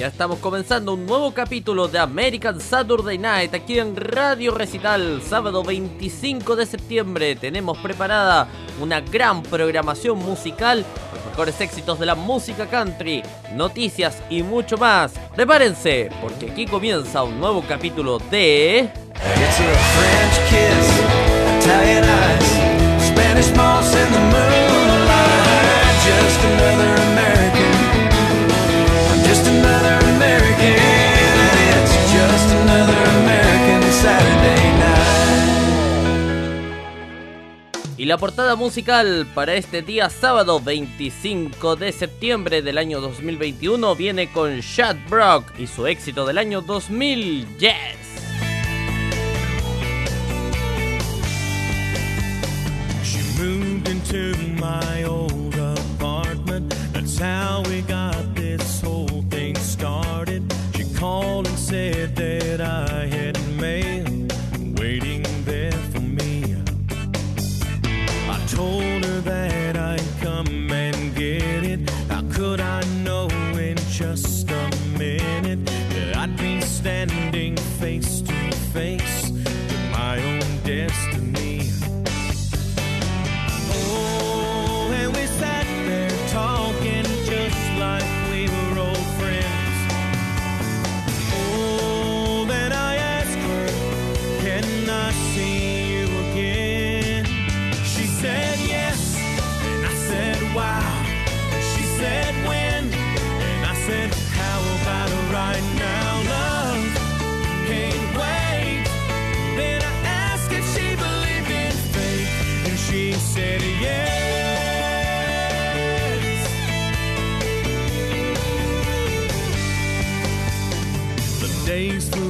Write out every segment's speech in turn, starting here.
Ya estamos comenzando un nuevo capítulo de American Saturday Night aquí en Radio Recital, sábado 25 de septiembre. Tenemos preparada una gran programación musical, los mejores éxitos de la música country, noticias y mucho más. Prepárense, porque aquí comienza un nuevo capítulo de... Just Y la portada musical para este día sábado 25 de septiembre del año 2021 viene con Chad Brock y su éxito del año 2000, Yes. She moved into my old apartment. That's how we got this whole thing started. She called and said that I had told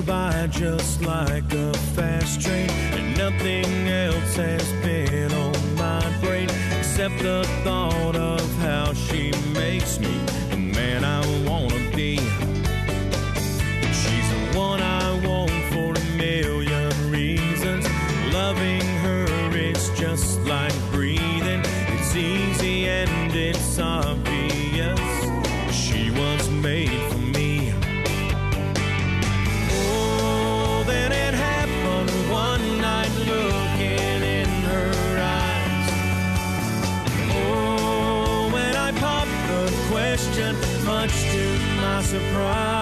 by just like a fast train, and nothing else has been on my brain except the thought of how she makes me surprise,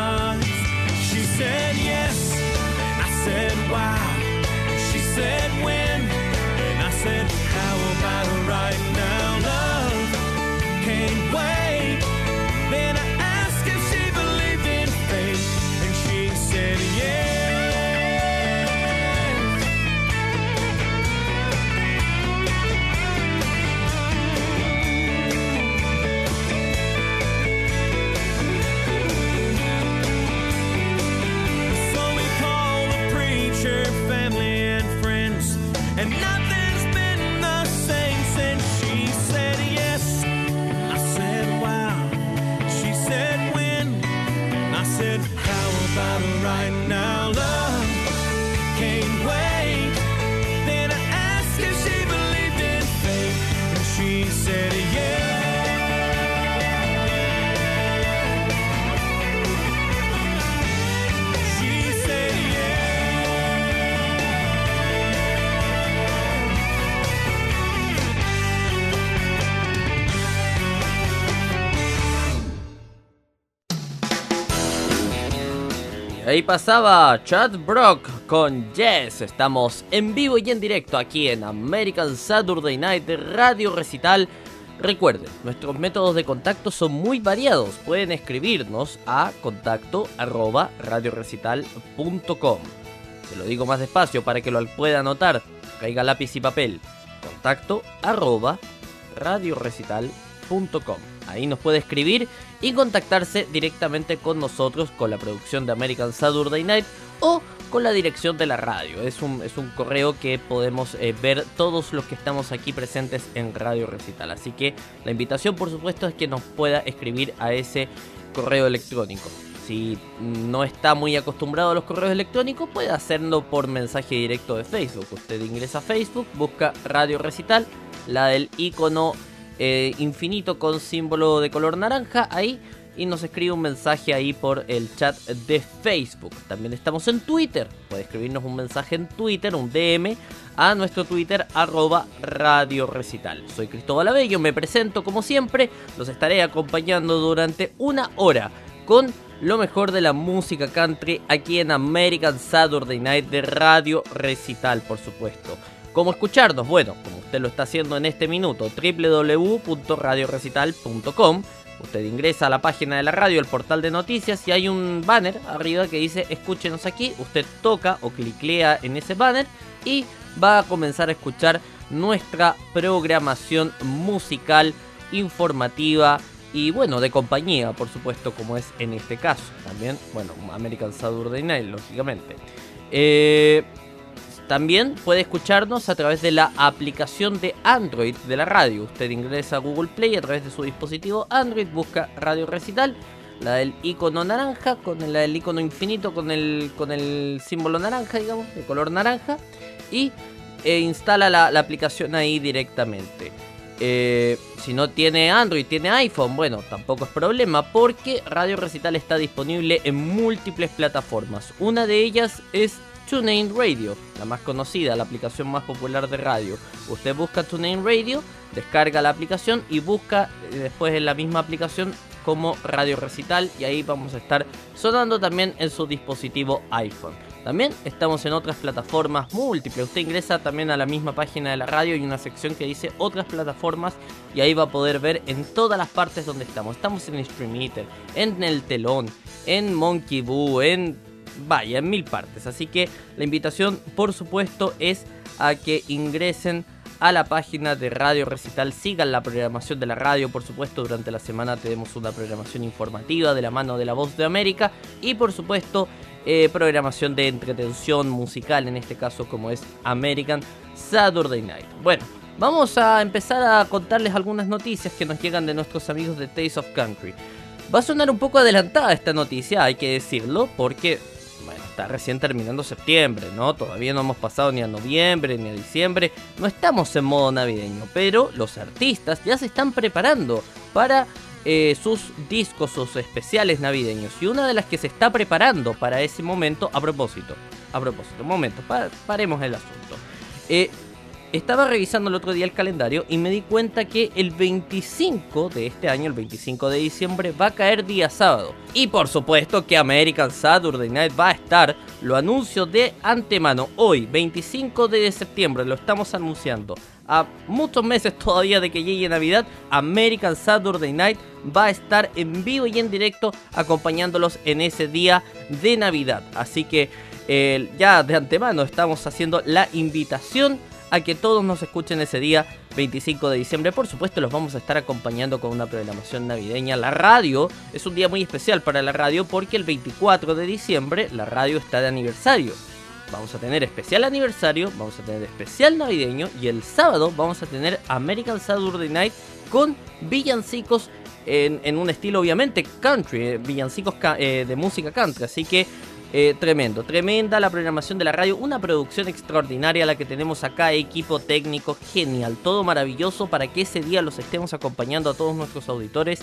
Ahí pasaba Chad Brock con Yes. Estamos en vivo y en directo aquí en American Saturday Night Radio Recital. Recuerden, nuestros métodos de contacto son muy variados. Pueden escribirnos a contacto arroba radiorecital.com. Se lo digo más despacio para que lo pueda anotar. Caiga lápiz y papel. Contacto arroba radiorecital.com. Ahí nos puede escribir y contactarse directamente con nosotros, con la producción de American Saturday Night o con la dirección de la radio. Es un, es un correo que podemos eh, ver todos los que estamos aquí presentes en Radio Recital. Así que la invitación, por supuesto, es que nos pueda escribir a ese correo electrónico. Si no está muy acostumbrado a los correos electrónicos, puede hacerlo por mensaje directo de Facebook. Usted ingresa a Facebook, busca Radio Recital, la del icono eh, infinito con símbolo de color naranja. Ahí y nos escribe un mensaje ahí por el chat de Facebook. También estamos en Twitter. Puede escribirnos un mensaje en Twitter, un DM, a nuestro Twitter arroba Radio Recital. Soy Cristóbal Abello, me presento como siempre. Los estaré acompañando durante una hora con lo mejor de la música country aquí en American Saturday Night de Radio Recital, por supuesto. ¿Cómo escucharnos? Bueno, como usted lo está haciendo en este minuto, www.radiorecital.com Usted ingresa a la página de la radio, el portal de noticias, y hay un banner arriba que dice escúchenos aquí. Usted toca o cliclea en ese banner y va a comenzar a escuchar nuestra programación musical, informativa y bueno, de compañía, por supuesto, como es en este caso. También, bueno, American Saturday Night, lógicamente. Eh, también puede escucharnos a través de la aplicación de Android de la radio. Usted ingresa a Google Play a través de su dispositivo Android, busca Radio Recital, la del icono naranja, con la del icono infinito, con el, con el símbolo naranja, digamos, de color naranja, y e instala la, aplicación ahí directamente. Eh, si no tiene Android, tiene iPhone, bueno, tampoco es problema porque Radio Recital está disponible en múltiples plataformas. Una de ellas es TuneIn Radio, la más conocida, la aplicación más popular de radio. Usted busca TuneIn Radio, descarga la aplicación y busca eh, después en la misma aplicación como Radio Recital y ahí vamos a estar sonando también en su dispositivo iPhone. También estamos en otras plataformas múltiples. Usted ingresa también a la misma página de la radio y una sección que dice otras plataformas y ahí va a poder ver en todas las partes donde estamos. Estamos en Stream Eater, en El Telón, en Monkey Boo, en vaya, en mil partes. Así que la invitación, por supuesto, es a que ingresen a la página de Radio Recital, sigan la programación de la radio, por supuesto, durante la semana tenemos una programación informativa de la mano de la voz de América y por supuesto eh, programación de entretención musical, en este caso como es American Saturday Night. Bueno, vamos a empezar a contarles algunas noticias que nos llegan de nuestros amigos de Taste of Country. Va a sonar un poco adelantada esta noticia, hay que decirlo, porque está recién terminando septiembre, ¿no? Todavía no hemos pasado ni a noviembre ni a diciembre, no estamos en modo navideño, pero los artistas ya se están preparando para eh, sus discos, sus especiales navideños. Y una de las que se está preparando para ese momento, a propósito, a propósito, un momento, paremos el asunto. Eh, estaba revisando el otro día el calendario y me di cuenta que el 25 de este año, el 25 de diciembre, va a caer día sábado. Y por supuesto que American Saturday Night va a estar, lo anuncio de antemano, hoy, 25 de septiembre, lo estamos anunciando. A muchos meses todavía de que llegue Navidad, American Saturday Night va a estar en vivo y en directo acompañándolos en ese día de Navidad. Así que eh, ya de antemano estamos haciendo la invitación a que todos nos escuchen ese día 25 de diciembre. Por supuesto, los vamos a estar acompañando con una programación navideña. La radio es un día muy especial para la radio porque el 24 de diciembre la radio está de aniversario. Vamos a tener especial aniversario, vamos a tener especial navideño y el sábado vamos a tener American Saturday Night con villancicos en, un estilo obviamente country, eh, villancicos eh, de música country. Así que eh, tremendo, tremenda la programación de la radio, una producción extraordinaria la que tenemos acá, equipo técnico genial, todo maravilloso para que ese día los estemos acompañando a todos nuestros auditores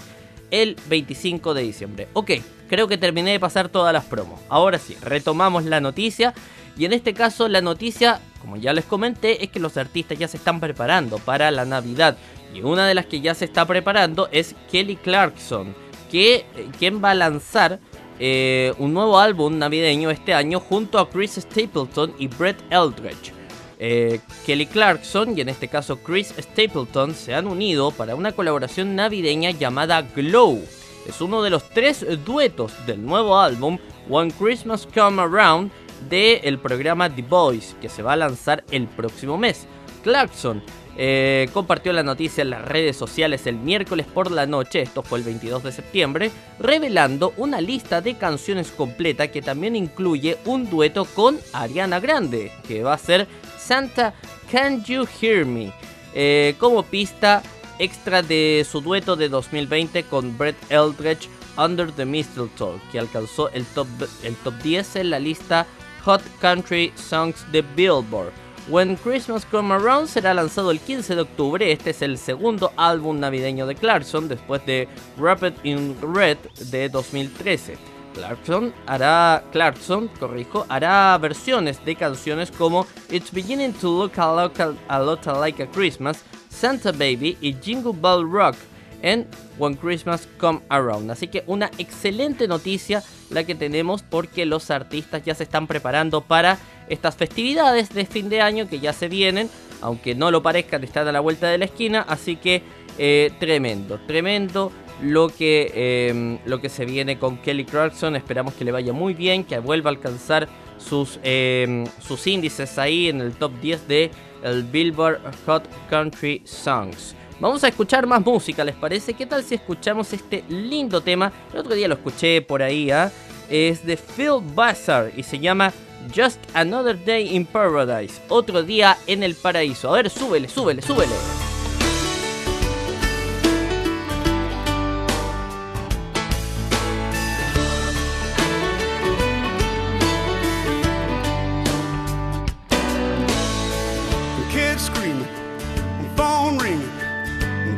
el 25 de diciembre. Ok, creo que terminé de pasar todas las promos. Ahora sí, retomamos la noticia. Y en este caso la noticia, como ya les comenté, es que los artistas ya se están preparando para la Navidad. Y una de las que ya se está preparando es Kelly Clarkson, que eh, quien va a lanzar eh, un nuevo álbum navideño este año junto a Chris Stapleton y Brett Eldredge. Eh, Kelly Clarkson y en este caso Chris Stapleton se han unido para una colaboración navideña llamada Glow. Es uno de los tres duetos del nuevo álbum One Christmas Come Around del programa The Voice que se va a lanzar el próximo mes. Clarkson eh, compartió la noticia en las redes sociales el miércoles por la noche, esto fue el 22 de septiembre, revelando una lista de canciones completa que también incluye un dueto con Ariana Grande, que va a ser Santa Can You Hear Me, eh, como pista extra de su dueto de 2020 con Brett Eldredge Under the Mistletoe, que alcanzó el top, el top 10 en la lista Hot Country Songs de Billboard. When Christmas Come Around será lanzado el 15 de octubre. Este es el segundo álbum navideño de Clarkson después de Rapid in Red de 2013. Clarkson hará, Clarkson, corrijo, hará versiones de canciones como It's Beginning to Look a a lot Like a Christmas, Santa Baby y Jingle Bell Rock en When Christmas Come Around. Así que una excelente noticia la que tenemos porque los artistas ya se están preparando para estas festividades de fin de año que ya se vienen, aunque no lo parezcan, están a la vuelta de la esquina, así que eh, tremendo, tremendo lo que, em, lo que se viene con Kelly Clarkson. Esperamos que le vaya muy bien, que vuelva a alcanzar sus, em, sus índices ahí en el top 10 de el Billboard Hot Country Songs. Vamos a escuchar más música, ¿les parece? ¿Qué tal si escuchamos este lindo tema? El otro día lo escuché por ahí, ¿ah? Es de Phil Bassar y se llama Just Another Day in Paradise. Otro día en el paraíso. A ver, súbele, súbele, súbele.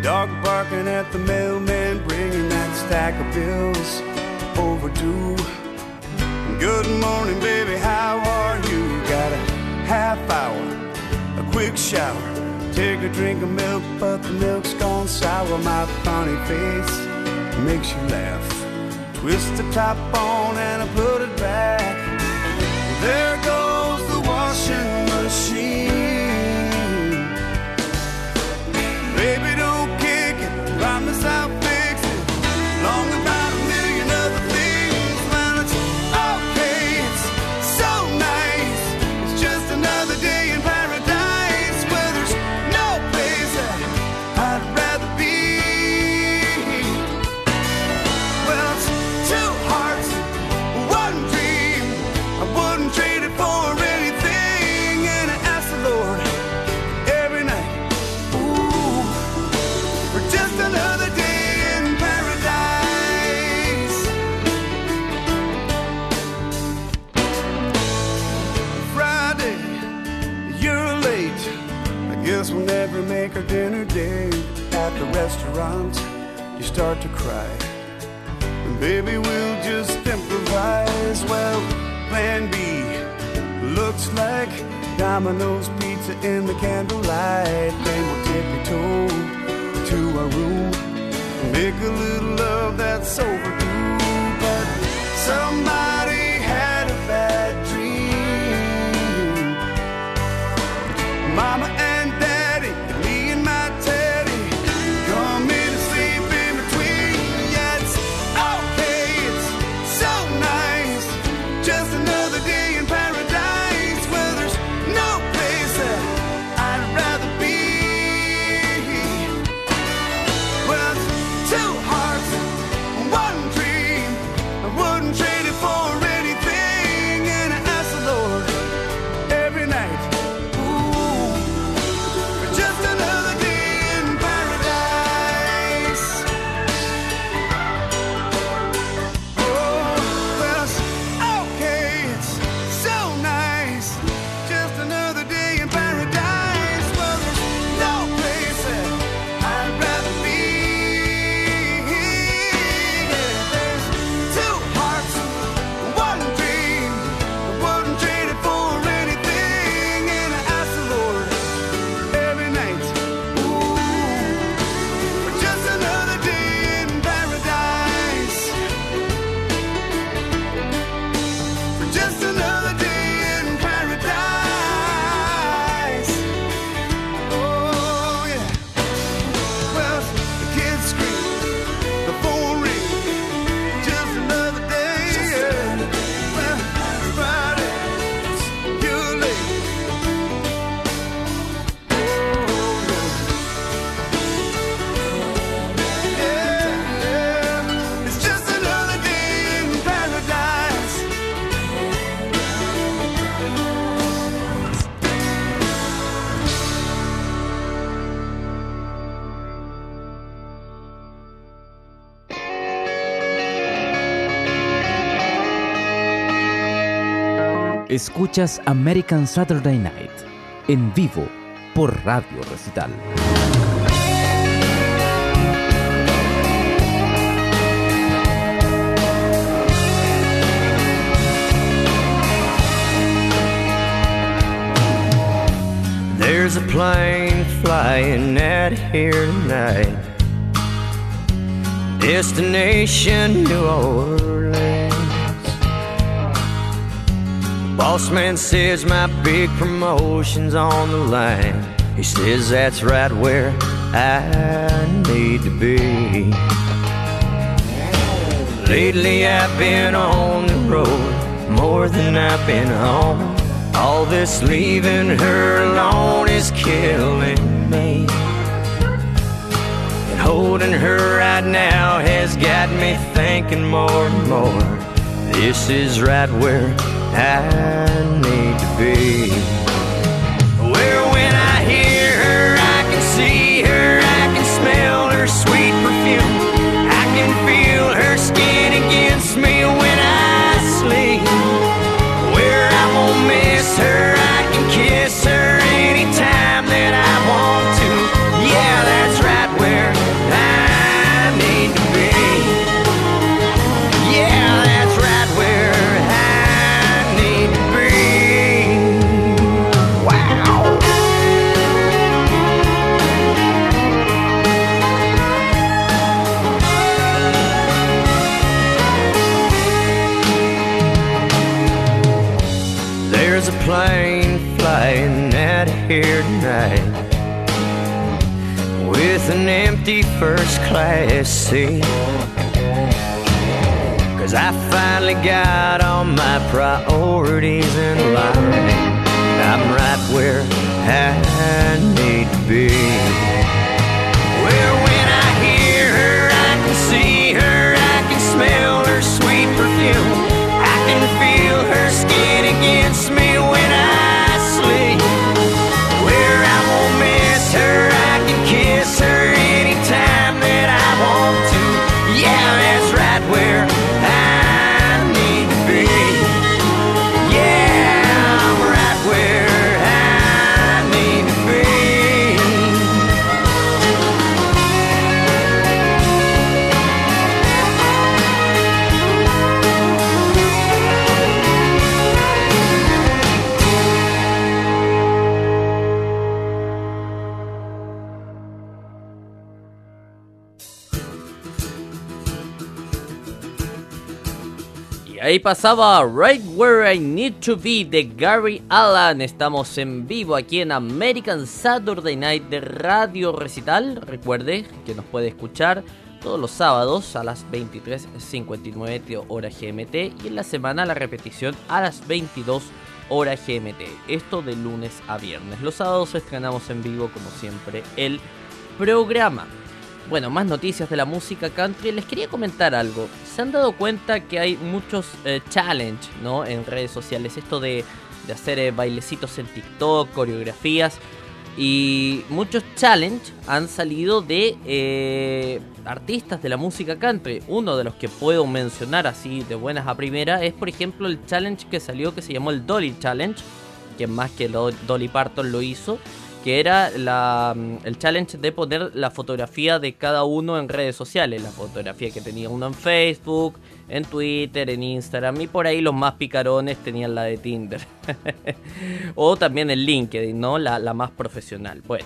Dog barking at the mailman, bringing that stack of bills overdue. Good morning, baby, how are you? Got a half hour, a quick shower, take a drink of milk, but the milk's gone sour. My funny face makes you laugh. Twist the top on and I put it back. There goes the washing machine. Baby, dinner date at the restaurant. You start to cry. And baby, we'll just improvise. Well, plan B looks like Domino's pizza in the candlelight. Then we'll tippy toe to our room. Make a little love that's overdue. But somebody had a bad dream. Mama Escuchas American Saturday Night en vivo por Radio Recital. There's a plane flying out here tonight. Destination New Orleans. Boss man says my big promotion's on the line. He says that's right where I need to be. Lately I've been on the road more than I've been home. All this leaving her alone is killing me. And holding her right now has got me thinking more and more. This is right where I need to be. An empty first class seat. Cause I finally got all my priorities in line. I'm right where I need to be. Where when I hear her, I can see her, I can smell her sweet perfume. I can feel her skin against me ahí pasaba Right Where I Need to Be de Gary Allan. Estamos en vivo aquí en American Saturday Night de Radio Recital. Recuerde que nos puede escuchar todos los sábados a las 23.59 de hora GMT y en la semana la repetición a las 22 hora GMT. Esto de lunes a viernes. Los sábados estrenamos en vivo como siempre el programa. Bueno, más noticias de la música country. Les quería comentar algo. ¿Se han dado cuenta que hay muchos eh, challenge ¿no? en redes sociales? Esto de, de hacer eh, bailecitos en TikTok, coreografías. Y muchos challenge han salido de eh, artistas de la música country. Uno de los que puedo mencionar así de buenas a primera es, por ejemplo, el challenge que salió que se llamó el Dolly Challenge. Que más que Dolly Parton lo hizo que era mm, el challenge de poner la fotografía de cada uno en redes sociales. La fotografía que tenía uno en Facebook, en Twitter, en Instagram y por ahí los más picarones tenían la de Tinder. o también en LinkedIn, ¿no? La, la más profesional. Bueno.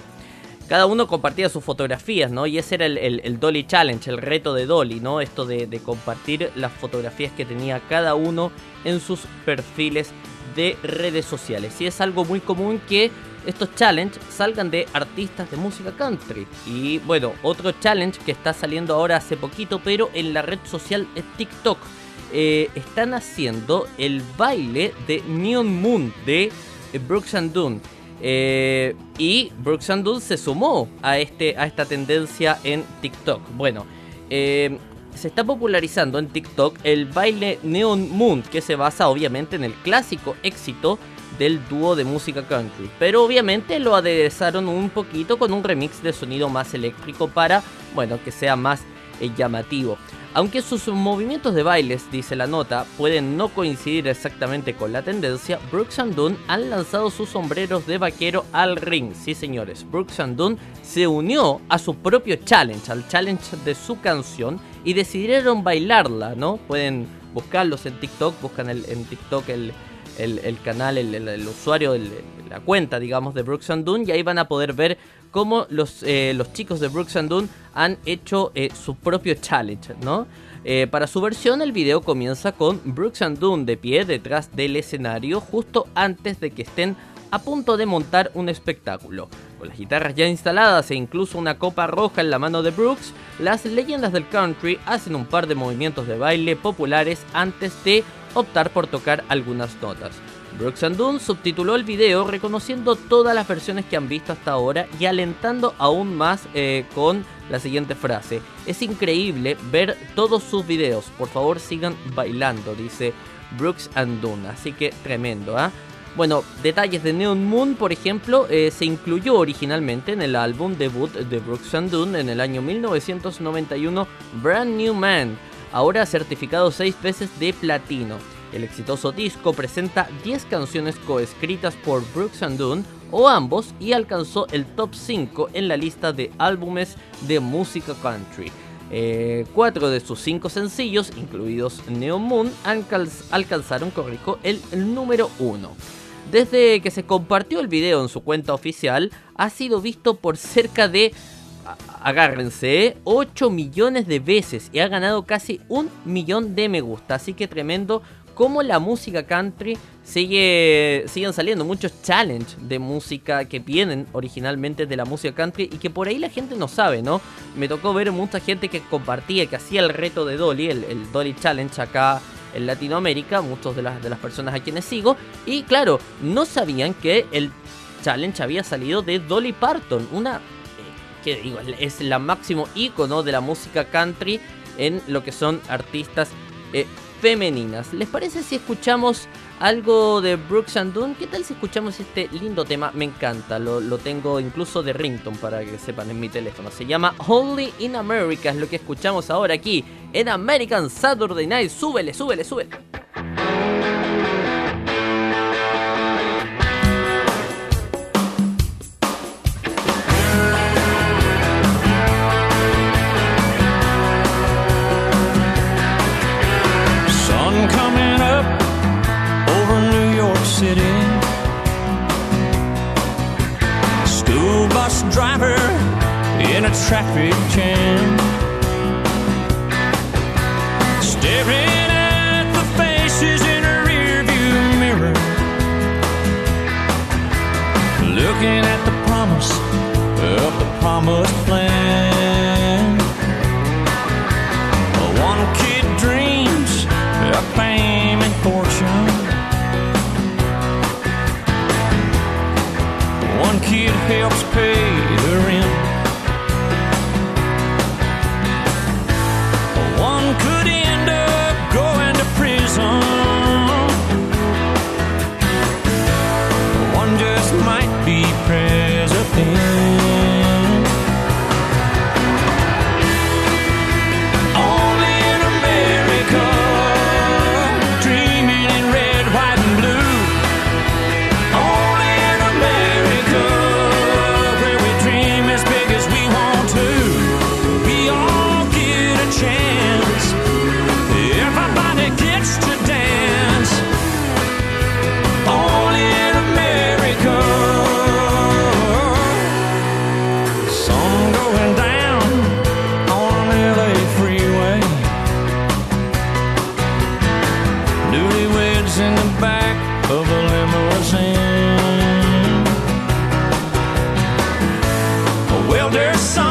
Cada uno compartía sus fotografías, ¿no? Y ese era el, el- el Dolly Challenge, el reto de Dolly, ¿no? Esto de, de compartir las fotografías que tenía cada uno en sus perfiles de redes sociales. Y es algo muy común que estos challenge salgan de artistas de música country. Y bueno, otro challenge que está saliendo ahora hace poquito, pero en la red social TikTok. eh, están haciendo el baile de Neon Moon de Brooks and Dunn. Eh, y Brooks and Dunn se sumó a, este, a esta tendencia en TikTok. Bueno, eh, se está popularizando en TikTok el baile Neon Moon, que se basa obviamente en el clásico éxito del dúo de música country. Pero obviamente lo aderezaron un poquito con un remix de sonido más eléctrico para, bueno, que sea más eh, llamativo. Aunque sus movimientos de bailes, dice la nota, pueden no coincidir exactamente con la tendencia, Brooks and Dunn han lanzado sus sombreros de vaquero al ring. Sí, señores, Brooks and Dunn se unió a su propio challenge, al challenge de su canción, y decidieron bailarla, ¿no? Pueden buscarlos en TikTok, buscan en TikTok el, el, canal, el, usuario, la cuenta, digamos, de Brooks and Dunn, y ahí van a poder ver cómo los, eh, los chicos de Brooks and Dunn han hecho eh, su propio challenge, ¿no? Eh, para su versión, el video comienza con Brooks and Dunn de pie detrás del escenario, justo antes de que estén a punto de montar un espectáculo. Con las guitarras ya instaladas e incluso una copa roja en la mano de Brooks, las leyendas del country hacen un par de movimientos de baile populares antes de optar por tocar algunas notas. Brooks and Dunn subtituló el video reconociendo todas las versiones que han visto hasta ahora y alentando aún más eh, con la siguiente frase. Es increíble ver todos sus videos. Por favor sigan bailando, dice Brooks and Dunn. Así que tremendo, ¿ah? Bueno, detalles de Neon Moon, por ejemplo, eh, se incluyó originalmente en el álbum debut de Brooks and Dunn en el año 1991, Brand New Man, ahora certificado seis veces de platino. El exitoso disco presenta 10 canciones coescritas por Brooks and Dunn o ambos y alcanzó el top 5 en la lista de álbumes de música country. Eh, cuatro de sus cinco sencillos, incluidos Neon Moon, alcanz- alcanzaron, corrijo, el, el número 1. Desde que se compartió el video en su cuenta oficial, ha sido visto por cerca de, agárrense, 8 millones de veces y ha ganado casi un millón de me gusta. Así que tremendo cómo la música country sigue siguen saliendo muchos challenges de música que vienen originalmente de la música country y que por ahí la gente no sabe, ¿no? Me tocó ver mucha gente que compartía, que hacía el reto de Dolly, el, Dolly Challenge acá en Latinoamérica, muchos de las, de las personas a quienes sigo, y claro, no sabían que el challenge había salido de Dolly Parton, una, eh, que digo, es la máximo ícono de la música country en lo que son artistas eh, femeninas. ¿Les parece si escuchamos algo de Brooks and Dunn? ¿Qué tal si escuchamos este lindo tema? Me encanta, lo, lo tengo incluso de rington para que sepan en mi teléfono. Se llama Only in America, es lo que escuchamos ahora aquí en American Saturday Night. Súbele, súbele, súbele. Welder's son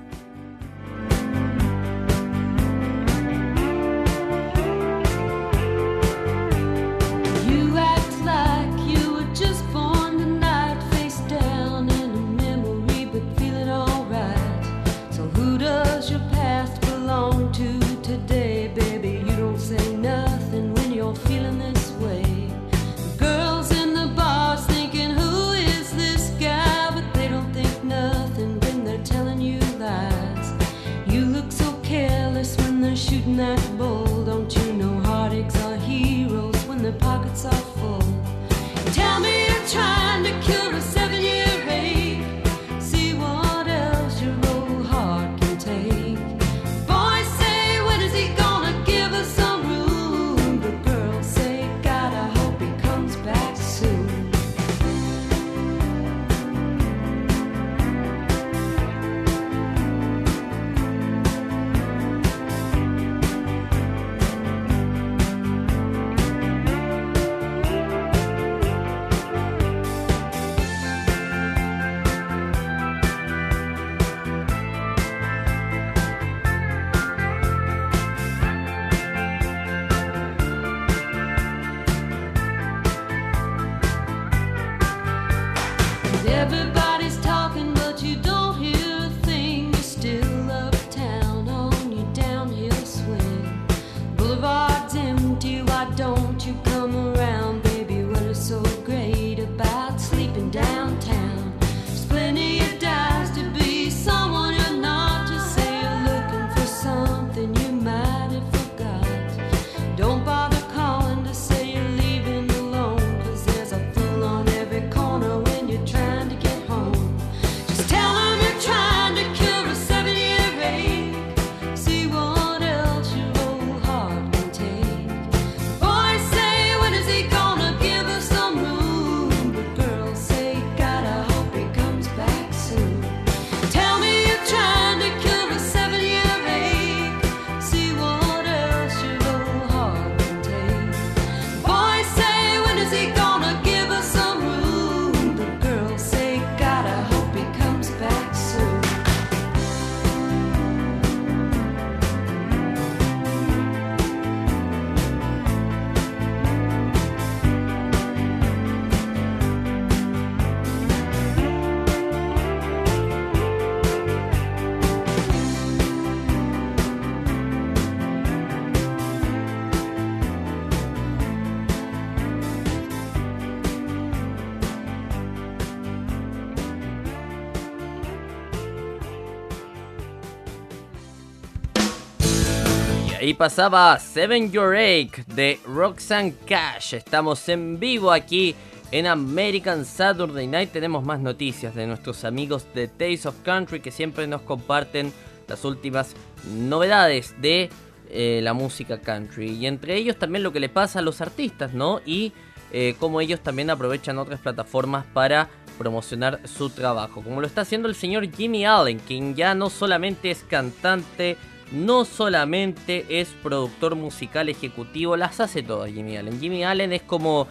Ahí pasaba Seven Your Ache de Roxanne Cash. Estamos en vivo aquí en American Saturday Night. Tenemos más noticias de nuestros amigos de Taste of Country que siempre nos comparten las últimas novedades de eh, la música country. Y entre ellos también lo que le pasa a los artistas, ¿no? Y eh, cómo ellos también aprovechan otras plataformas para promocionar su trabajo. Como lo está haciendo el señor Jimmy Allen, quien ya no solamente es cantante, no solamente es productor musical ejecutivo, las hace todas Jimmy Allen. Jimmy Allen es como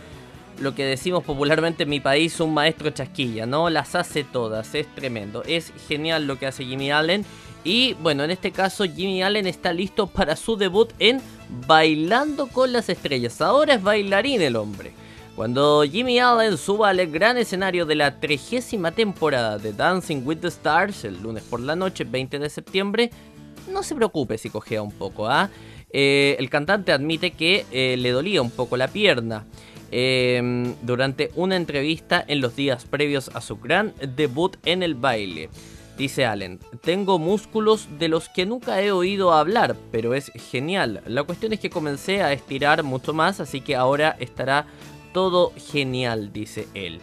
lo que decimos popularmente en mi país, un maestro chasquilla, ¿no? Las hace todas, es tremendo, es genial lo que hace Jimmy Allen. Y bueno, en este caso Jimmy Allen está listo para su debut en Bailando con las Estrellas. Ahora es bailarín el hombre. Cuando Jimmy Allen suba al gran escenario de la trigésima temporada de Dancing with the Stars, el lunes por la noche, 20 de septiembre, no se preocupe si cojea un poco, ¿ah? Eh, el cantante admite que eh, le dolía un poco la pierna eh, durante una entrevista en los días previos a su gran debut en el baile. Dice Allen, tengo músculos de los que nunca he oído hablar, pero es genial. La cuestión es que comencé a estirar mucho más, así que ahora estará todo genial, dice él.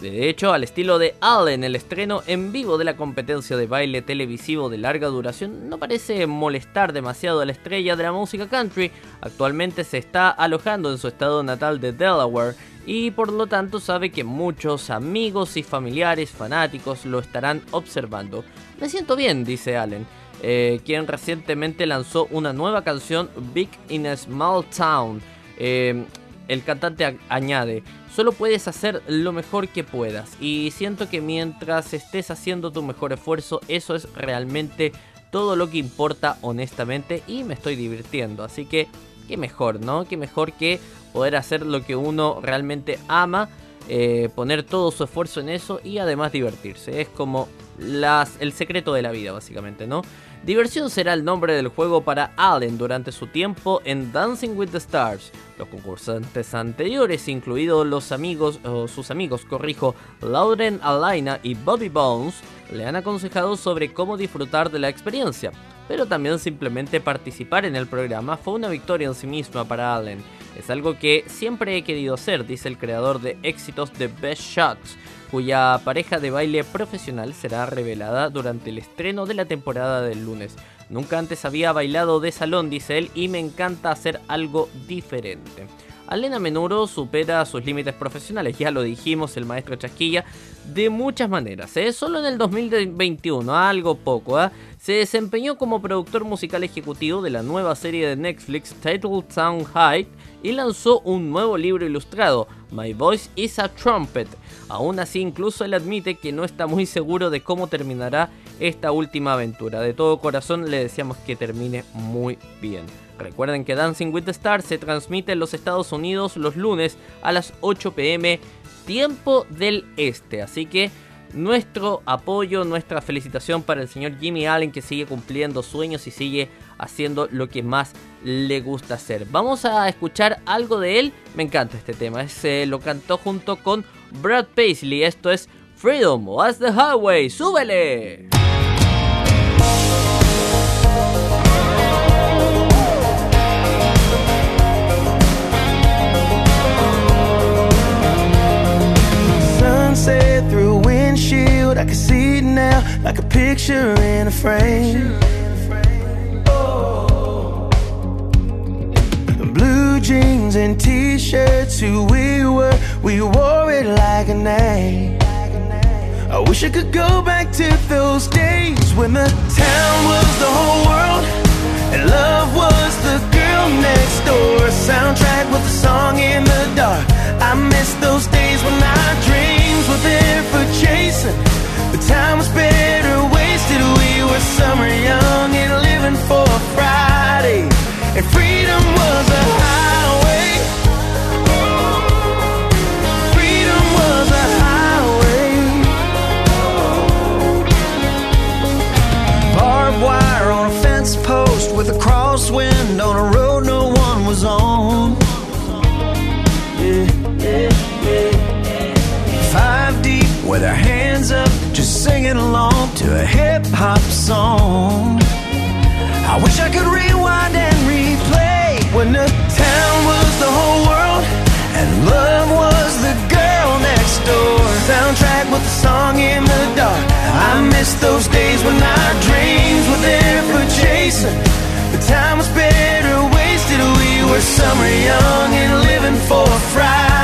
De hecho, al estilo de Allen, el estreno en vivo de la competencia de baile televisivo de larga duración no parece molestar demasiado a la estrella de la música country. Actualmente se está alojando en su estado natal de Delaware y por lo tanto sabe que muchos amigos y familiares fanáticos lo estarán observando. Me siento bien, dice Allen. eh, quien recientemente lanzó una nueva canción, Big in a Small Town. Eh, el cantante añade, solo puedes hacer lo mejor que puedas y siento que mientras estés haciendo tu mejor esfuerzo, eso es realmente todo lo que importa honestamente y me estoy divirtiendo. Así que, qué mejor, ¿no? Qué mejor que poder hacer lo que uno realmente ama, eh, poner todo su esfuerzo en eso y además divertirse. Es como las, el secreto de la vida, básicamente, ¿no? Diversión será el nombre del juego para Allen durante su tiempo en Dancing with the Stars. Los concursantes anteriores, incluidos los amigos, o sus amigos, corrijo, Lauren Alaina y Bobby Bones, le han aconsejado sobre cómo disfrutar de la experiencia. Pero también simplemente participar en el programa fue una victoria en sí misma para Allen. Es algo que siempre he querido hacer, dice el creador de éxitos de Best Shots, cuya pareja de baile profesional será revelada durante el estreno de la temporada del lunes. Nunca antes había bailado de salón, dice él, y me encanta hacer algo diferente. Allen a menudo supera sus límites profesionales, ya lo dijimos, el maestro Chasquilla, de muchas maneras. ¿eh? Solo en el 2021, algo poco, ¿ah? se desempeñó como productor musical ejecutivo de la nueva serie de Netflix Title Town High y lanzó un nuevo libro ilustrado, My Voice is a Trumpet. Aún así, incluso él admite que no está muy seguro de cómo terminará esta última aventura. De todo corazón le deseamos que termine muy bien. Recuerden que Dancing with the Stars se transmite en los Estados Unidos los lunes a las 8 pm tiempo del este. Así que nuestro apoyo, nuestra felicitación para el señor Jimmy Allen que sigue cumpliendo sueños y sigue haciendo lo que más le gusta hacer. Vamos a escuchar algo de él. Me encanta este tema. Es, eh, lo cantó junto con Brad Paisley. Esto es Freedom What's the Highway. ¡Súbele! Sunset through windshield, I can see it now like a picture in a frame. Oh. Blue jeans and t-shirts, who we were, we wore it like a name. I wish I could go back to those days when the town was the whole world and love was the girl next door. Soundtrack with a song in the dark. I miss those days when our dreams were there for chasing. The time was better wasted. We were summer young and living for Friday. And freedom was a with a crosswind on a road no one was on. Five deep with our hands up, just singing along to a hip hop song. I wish I could rewind and replay when the town was the whole world and love was the girl next door. Soundtrack with a song in the dark. I miss those days when our dreams were there for chasing time was better wasted. We were summer young and living for a fright.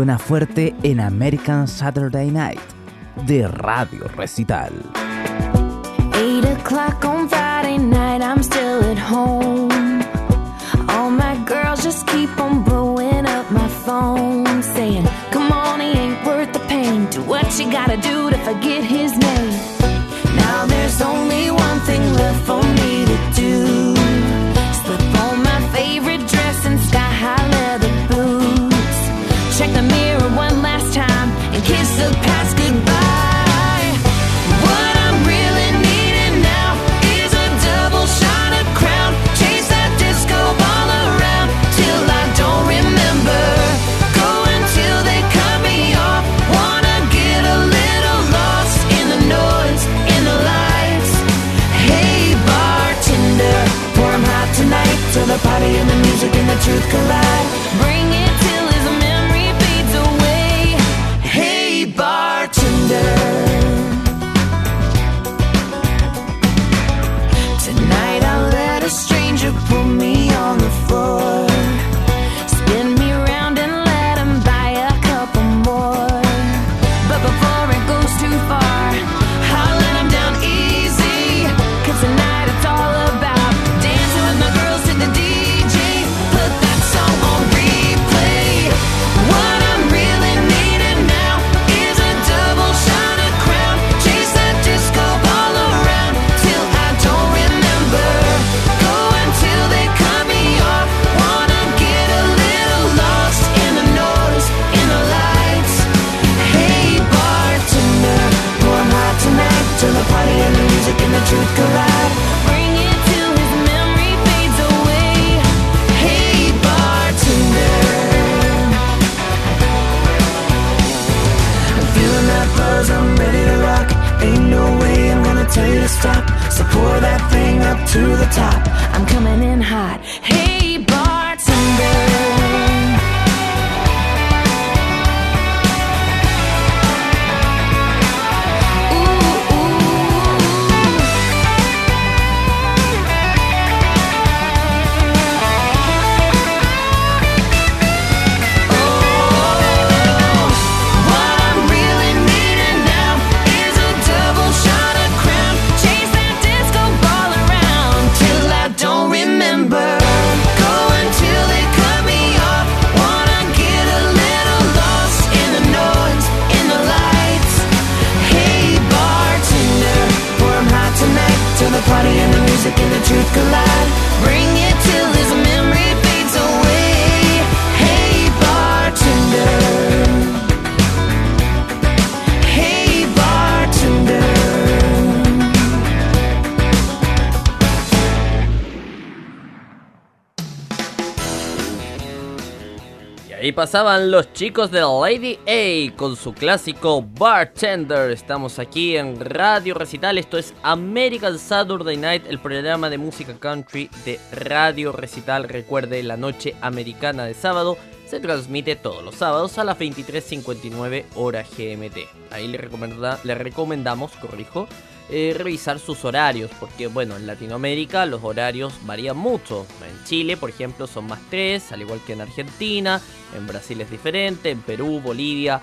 suena fuerte en American Saturday Night de Radio Recital. 8 o'clock on Friday night, I'm still at home. All my girls just keep on blowing up my phone, saying, Come on, it ain't worth the pain. Do what you gotta do to forget him. body and the music and the truth collide. stop. So pour that thing up to the top. I'm coming. Pasaban los chicos de Lady A con su clásico Bartender. Estamos aquí en Radio Recital. Esto es American Saturday Night, el programa de música country de Radio Recital. Recuerde, la noche americana de sábado se transmite todos los sábados a las 23.59 hora GMT. Ahí le, recomenda- le recomendamos, corrijo, eh, revisar sus horarios, porque bueno, en Latinoamérica los horarios varían mucho. En Chile, por ejemplo, son más 3, al igual que en Argentina, en Brasil es diferente, en Perú, Bolivia,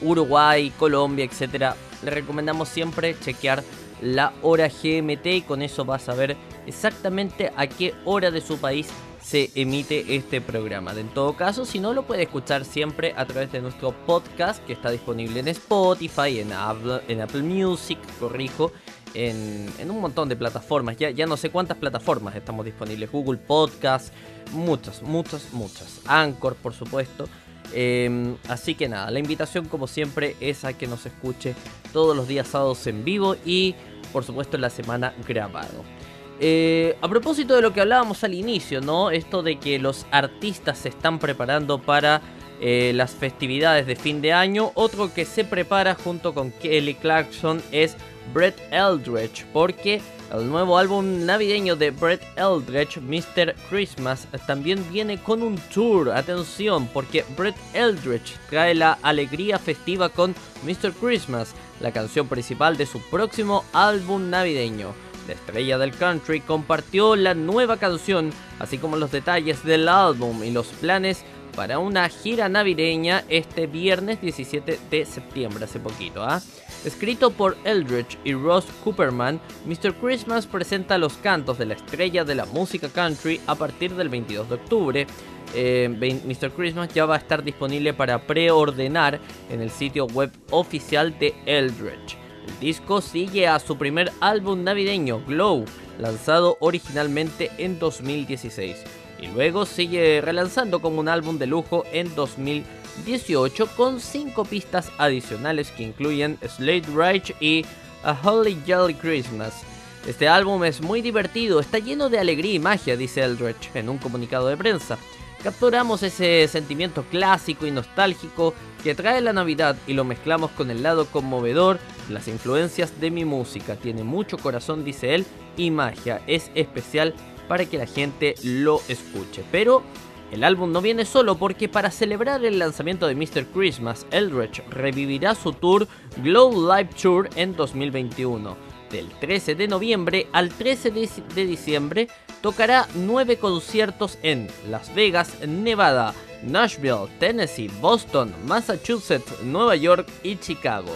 Uruguay, Colombia, etcétera. Le recomendamos siempre chequear la hora GMT y con eso va a saber exactamente a qué hora de su país se emite este programa. En todo caso, si no, lo puede escuchar siempre a través de nuestro podcast que está disponible en Spotify, en Apple, en Apple Music, corrijo, en, en un montón de plataformas. Ya, ya no sé cuántas plataformas estamos disponibles. Google Podcast, muchas, muchas, muchas. Anchor, por supuesto. Eh, así que nada, la invitación como siempre es a que nos escuche todos los días sábados en vivo y por supuesto en la semana grabado. Eh, a propósito de lo que hablábamos al inicio, ¿no? Esto de que los artistas se están preparando para eh, las festividades de fin de año. Otro que se prepara junto con Kelly Clarkson es Brett Eldredge, porque el nuevo álbum navideño de Brett Eldredge, Mr. Christmas, también viene con un tour. Atención, porque Brett Eldredge trae la alegría festiva con Mr. Christmas, la canción principal de su próximo álbum navideño. La estrella del country compartió la nueva canción, así como los detalles del álbum y los planes para una gira navideña este viernes 17 de septiembre, hace poquito. ¿ah? Escrito por Eldridge y Ross Cooperman, Mr. Christmas presenta los cantos de la estrella de la música country a partir del 22 de octubre. Eh, Mr. Christmas ya va a estar disponible para preordenar en el sitio web oficial de Eldridge. El disco sigue a su primer álbum navideño, Glow, lanzado originalmente en 2016. Y luego sigue relanzando como un álbum de lujo en 2018 con 5 pistas adicionales que incluyen Slade Rage y A Holly Jolly Christmas. Este álbum es muy divertido, está lleno de alegría y magia, dice Eldridge en un comunicado de prensa. Capturamos ese sentimiento clásico y nostálgico que trae la Navidad y lo mezclamos con el lado conmovedor las influencias de mi música. Tiene mucho corazón, dice él, y magia. Es especial para que la gente lo escuche. Pero el álbum no viene solo porque para celebrar el lanzamiento de Mr. Christmas, Eldridge revivirá su tour Glow Live Tour en 2021. Del 13 de noviembre al 13 de de diciembre tocará nueve conciertos en Las Vegas, Nevada, Nashville, Tennessee, Boston, Massachusetts, Nueva York y Chicago,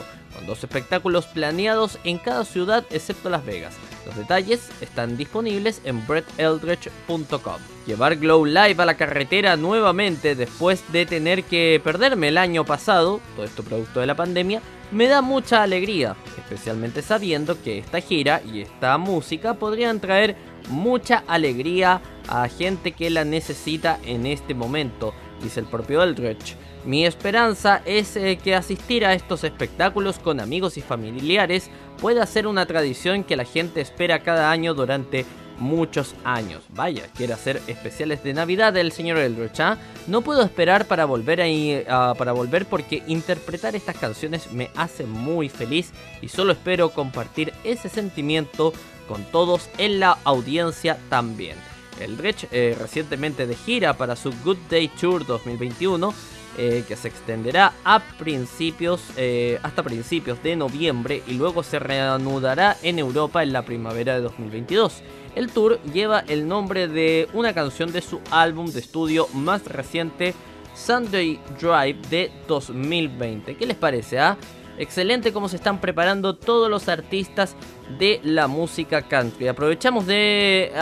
dos espectáculos planeados en cada ciudad excepto Las Vegas. Los detalles están disponibles en bretteldredge.com. Llevar Glow Live a la carretera nuevamente después de tener que perderme el año pasado, todo esto producto de la pandemia, me da mucha alegría, especialmente sabiendo que esta gira y esta música podrían traer mucha alegría a gente que la necesita en este momento, dice el propio Eldridge. Mi esperanza es eh, que asistir a estos espectáculos con amigos y familiares pueda ser una tradición que la gente espera cada año durante muchos años. Vaya, quiere hacer especiales de Navidad el señor Eldridge. ¿ah? No puedo esperar para volver ahí, ah, para volver porque interpretar estas canciones me hace muy feliz y solo espero compartir ese sentimiento con todos en la audiencia también. Eldridge eh, recientemente de gira para su Good Day Tour 2021 eh, que se extenderá a principios, eh, hasta principios de noviembre y luego se reanudará en Europa en la primavera de 2022. El tour lleva el nombre de una canción de su álbum de estudio más reciente, Sunday Drive de 2020. ¿Qué les parece? ah? Excelente cómo se están preparando todos los artistas de la música country. Aprovechamos de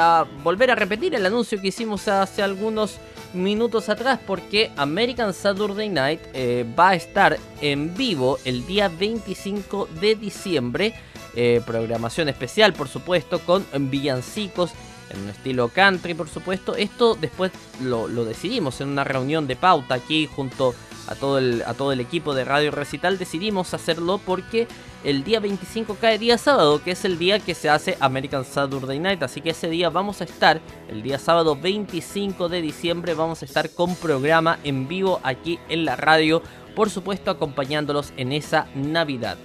volver a repetir el anuncio que hicimos hace algunos minutos atrás porque American Saturday Night eh, va a estar en vivo el día 25 de diciembre. Eh, programación especial, por supuesto, con villancicos en un estilo country, por supuesto. Esto después lo, lo decidimos en una reunión de pauta aquí junto a todo el, a todo el equipo de Radio Recital, decidimos hacerlo porque el día 25 cae día sábado, que es el día que se hace American Saturday Night. Así que ese día vamos a estar, el día sábado 25 de diciembre, vamos a estar con programa en vivo aquí en la radio, por supuesto acompañándolos en esa Navidad.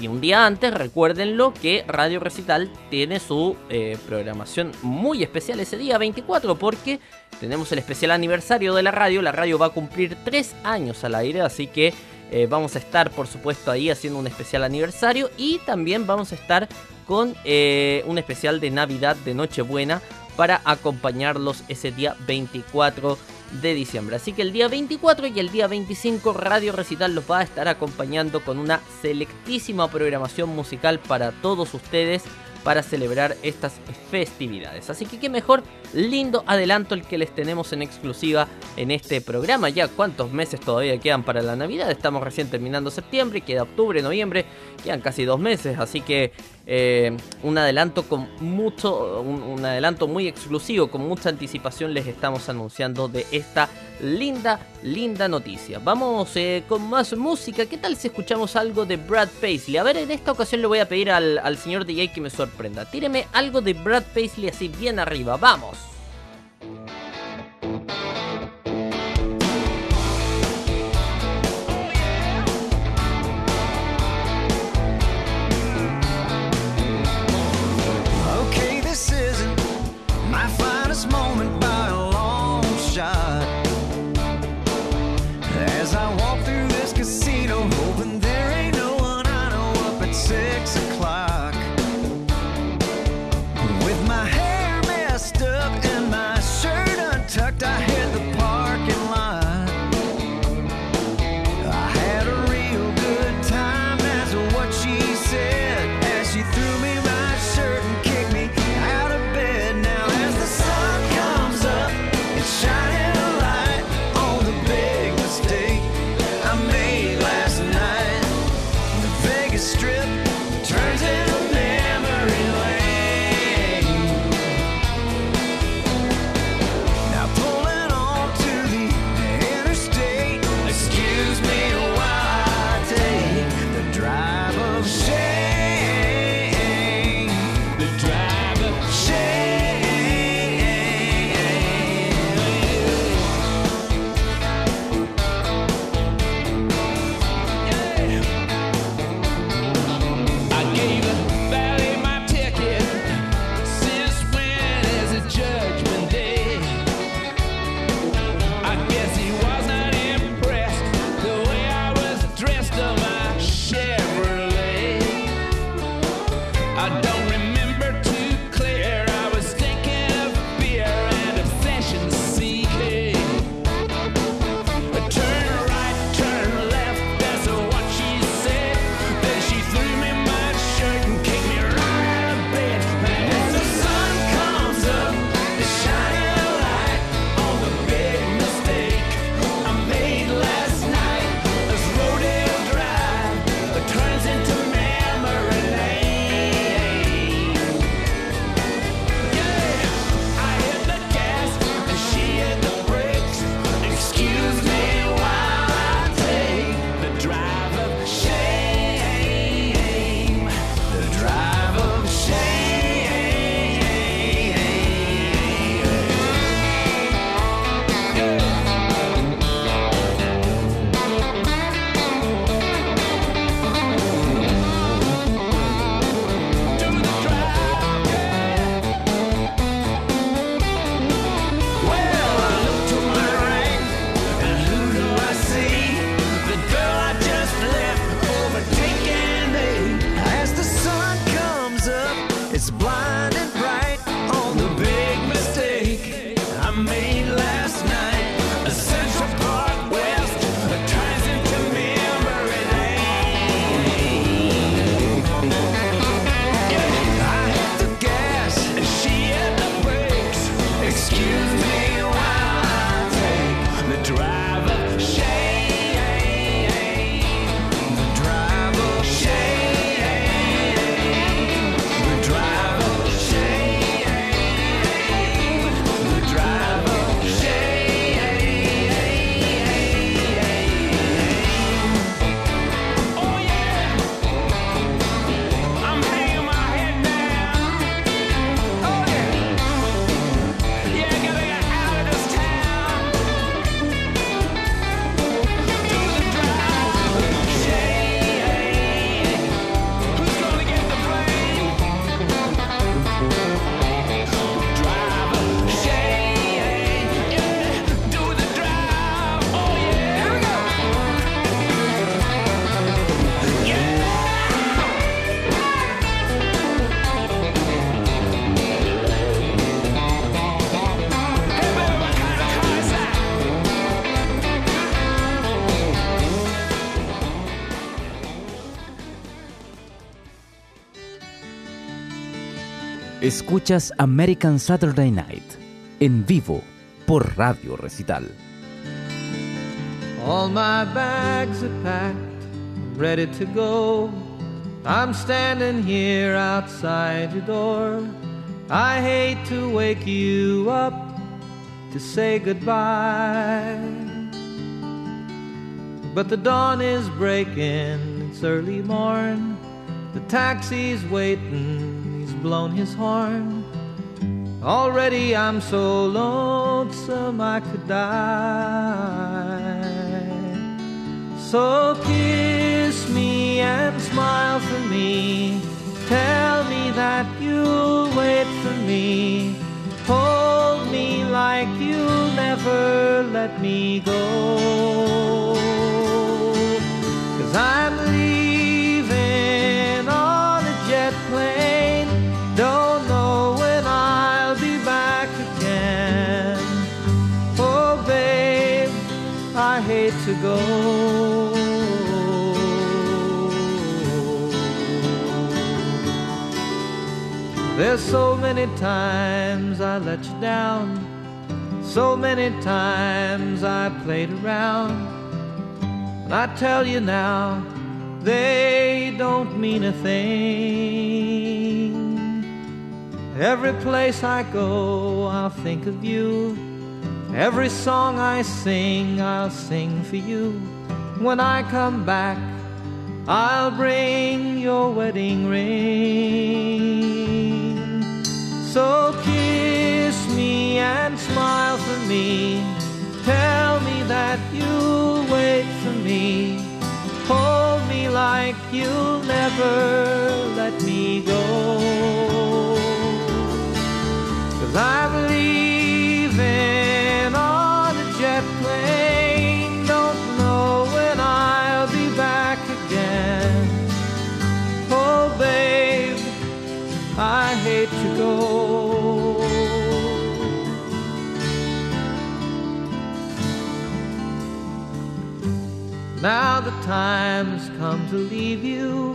Y un día antes, recuérdenlo que Radio Recital tiene su eh, programación muy especial ese día 24 porque tenemos el especial aniversario de la radio. La radio va a cumplir 3 años al aire, así que eh, vamos a estar por supuesto ahí haciendo un especial aniversario y también vamos a estar con eh, un especial de Navidad de Nochebuena para acompañarlos ese día 24 de diciembre. Así que el día 24 y el día 25 Radio Recital los va a estar acompañando con una selectísima programación musical para todos ustedes para celebrar estas festividades. Así que qué mejor, lindo adelanto el que les tenemos en exclusiva en este programa. Ya cuántos meses todavía quedan para la Navidad. Estamos recién terminando septiembre, queda octubre, noviembre, quedan casi dos meses. Así que eh, un adelanto con mucho, un, adelanto muy exclusivo, con mucha anticipación les estamos anunciando de esta linda, linda noticia. Vamos eh, con más música. ¿Qué tal si escuchamos algo de Brad Paisley? A ver, en esta ocasión le voy a pedir al, al señor DJ que me sorprenda. Tíreme algo de Brad Paisley así bien arriba. ¡Vamos! Escuchas American Saturday Night en vivo por Radio Recital. All my bags are packed, ready to go. I'm standing here outside your door. I hate to wake you up to say goodbye. But the dawn is breaking, it's early morn. The taxi's waiting, blown his horn. Already I'm so lonesome I could die. So kiss me and smile for me. Tell me that you'll wait for me. Hold me like you'll never let me go. Cause I'm leaving go. There's so many times I let you down. So many times I played around. And I tell you now, they don't mean a thing. Every place I go, I'll think of you. Every song I sing, I'll sing for you. When I come back, I'll bring your wedding ring. So kiss me and smile for me. Tell me that you'll wait for me. Hold me like you'll never let me go. Cause I'm Now the time's come to leave you.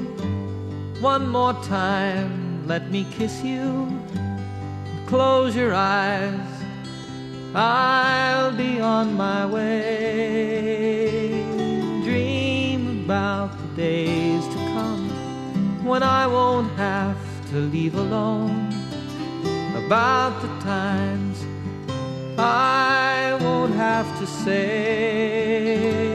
One more time, let me kiss you. Close your eyes, I'll be on my way. Dream about the days to come when I won't have to leave alone. About the times I won't have to say,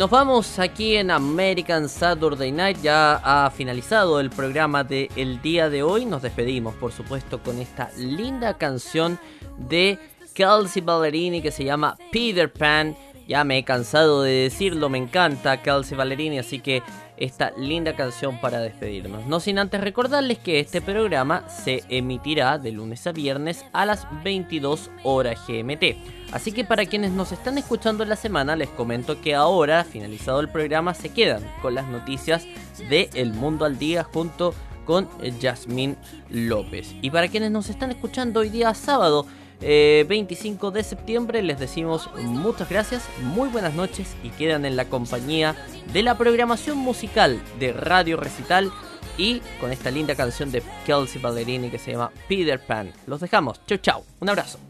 Nos vamos aquí en American Saturday Night. Ya ha finalizado el programa del el día de hoy. Nos despedimos, por supuesto, con esta linda canción de Kelsey Ballerini que se llama Peter Pan. Ya me he cansado de decirlo, me encanta Kelsey Ballerini, así que esta linda canción para despedirnos. No sin antes recordarles que este programa se emitirá de lunes a viernes a las 22 horas GMT. Así que para quienes nos están escuchando en la semana, les comento que ahora, finalizado el programa, se quedan con las noticias de El Mundo al Día junto con Yasmín López. Y para quienes nos están escuchando hoy día sábado, eh, 25 de septiembre, les decimos muchas gracias, muy buenas noches y quedan en la compañía de la programación musical de Radio Recital y con esta linda canción de Kelsey Ballerini que se llama Peter Pan. Los dejamos, chau chau, un abrazo.